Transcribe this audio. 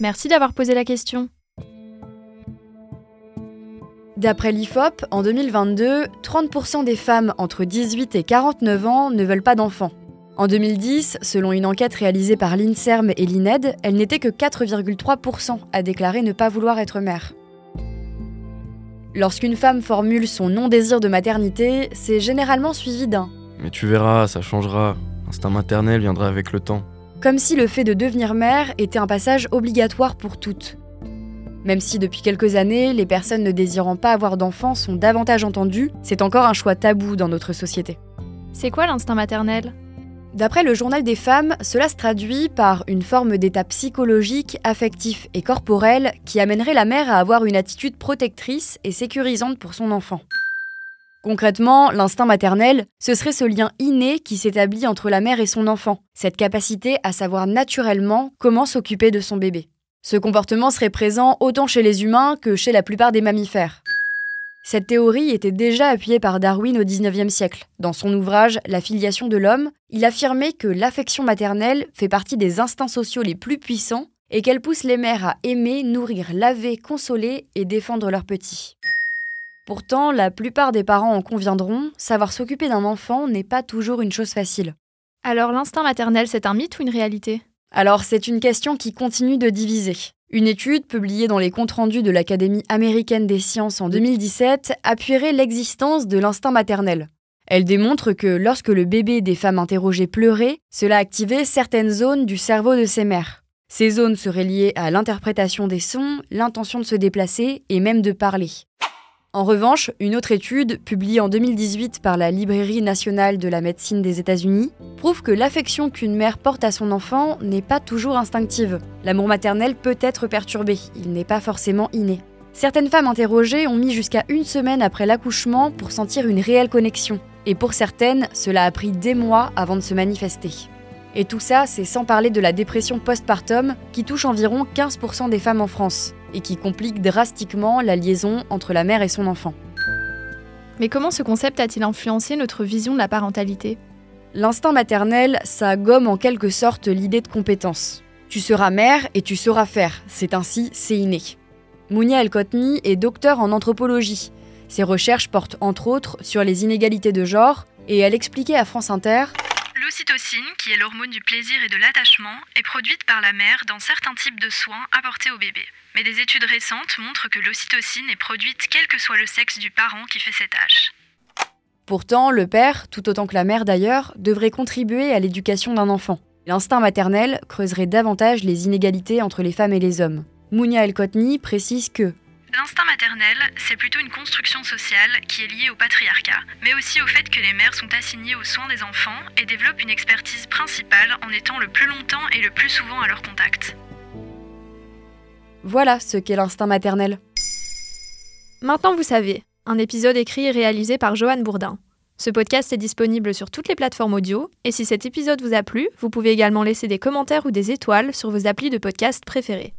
Merci d'avoir posé la question. D'après l'IFOP, en 2022, 30% des femmes entre 18 et 49 ans ne veulent pas d'enfants. En 2010, selon une enquête réalisée par l'INSERM et l'INED, elle n'était que 4,3% à déclarer ne pas vouloir être mère. Lorsqu'une femme formule son non-désir de maternité, c'est généralement suivi d'un Mais tu verras, ça changera. L'instinct maternel viendra avec le temps comme si le fait de devenir mère était un passage obligatoire pour toutes. Même si depuis quelques années, les personnes ne désirant pas avoir d'enfants sont davantage entendues, c'est encore un choix tabou dans notre société. C'est quoi l'instinct maternel? D'après le journal des femmes, cela se traduit par une forme d'état psychologique, affectif et corporel qui amènerait la mère à avoir une attitude protectrice et sécurisante pour son enfant. Concrètement, l'instinct maternel, ce serait ce lien inné qui s'établit entre la mère et son enfant, cette capacité à savoir naturellement comment s'occuper de son bébé. Ce comportement serait présent autant chez les humains que chez la plupart des mammifères. Cette théorie était déjà appuyée par Darwin au XIXe siècle. Dans son ouvrage La filiation de l'homme, il affirmait que l'affection maternelle fait partie des instincts sociaux les plus puissants et qu'elle pousse les mères à aimer, nourrir, laver, consoler et défendre leurs petits. Pourtant, la plupart des parents en conviendront, savoir s'occuper d'un enfant n'est pas toujours une chose facile. Alors l'instinct maternel, c'est un mythe ou une réalité? Alors c'est une question qui continue de diviser. Une étude publiée dans les comptes rendus de l'Académie américaine des sciences en 2017 appuierait l'existence de l'instinct maternel. Elle démontre que lorsque le bébé des femmes interrogées pleurait, cela activait certaines zones du cerveau de ses mères. Ces zones seraient liées à l'interprétation des sons, l'intention de se déplacer et même de parler. En revanche, une autre étude, publiée en 2018 par la Librairie nationale de la médecine des États-Unis, prouve que l'affection qu'une mère porte à son enfant n'est pas toujours instinctive. L'amour maternel peut être perturbé, il n'est pas forcément inné. Certaines femmes interrogées ont mis jusqu'à une semaine après l'accouchement pour sentir une réelle connexion, et pour certaines, cela a pris des mois avant de se manifester. Et tout ça, c'est sans parler de la dépression postpartum qui touche environ 15% des femmes en France et qui complique drastiquement la liaison entre la mère et son enfant. Mais comment ce concept a-t-il influencé notre vision de la parentalité? L'instinct maternel, ça gomme en quelque sorte l'idée de compétence. Tu seras mère et tu sauras faire, c'est ainsi, c'est inné. Mounia El-Kotni est docteur en anthropologie. Ses recherches portent entre autres sur les inégalités de genre et elle expliquait à France Inter L'ocytocine, qui est l'hormone du plaisir et de l'attachement, est produite par la mère dans certains types de soins apportés au bébé. Mais des études récentes montrent que l'ocytocine est produite quel que soit le sexe du parent qui fait cette tâche. Pourtant, le père, tout autant que la mère d'ailleurs, devrait contribuer à l'éducation d'un enfant. L'instinct maternel creuserait davantage les inégalités entre les femmes et les hommes. Mounia El-Kotni précise que L'instinct maternel, c'est plutôt une construction sociale qui est liée au patriarcat, mais aussi au fait que les mères sont assignées aux soins des enfants et développent une expertise principale en étant le plus longtemps et le plus souvent à leur contact. Voilà ce qu'est l'instinct maternel. Maintenant vous savez, un épisode écrit et réalisé par Joanne Bourdin. Ce podcast est disponible sur toutes les plateformes audio, et si cet épisode vous a plu, vous pouvez également laisser des commentaires ou des étoiles sur vos applis de podcast préférés.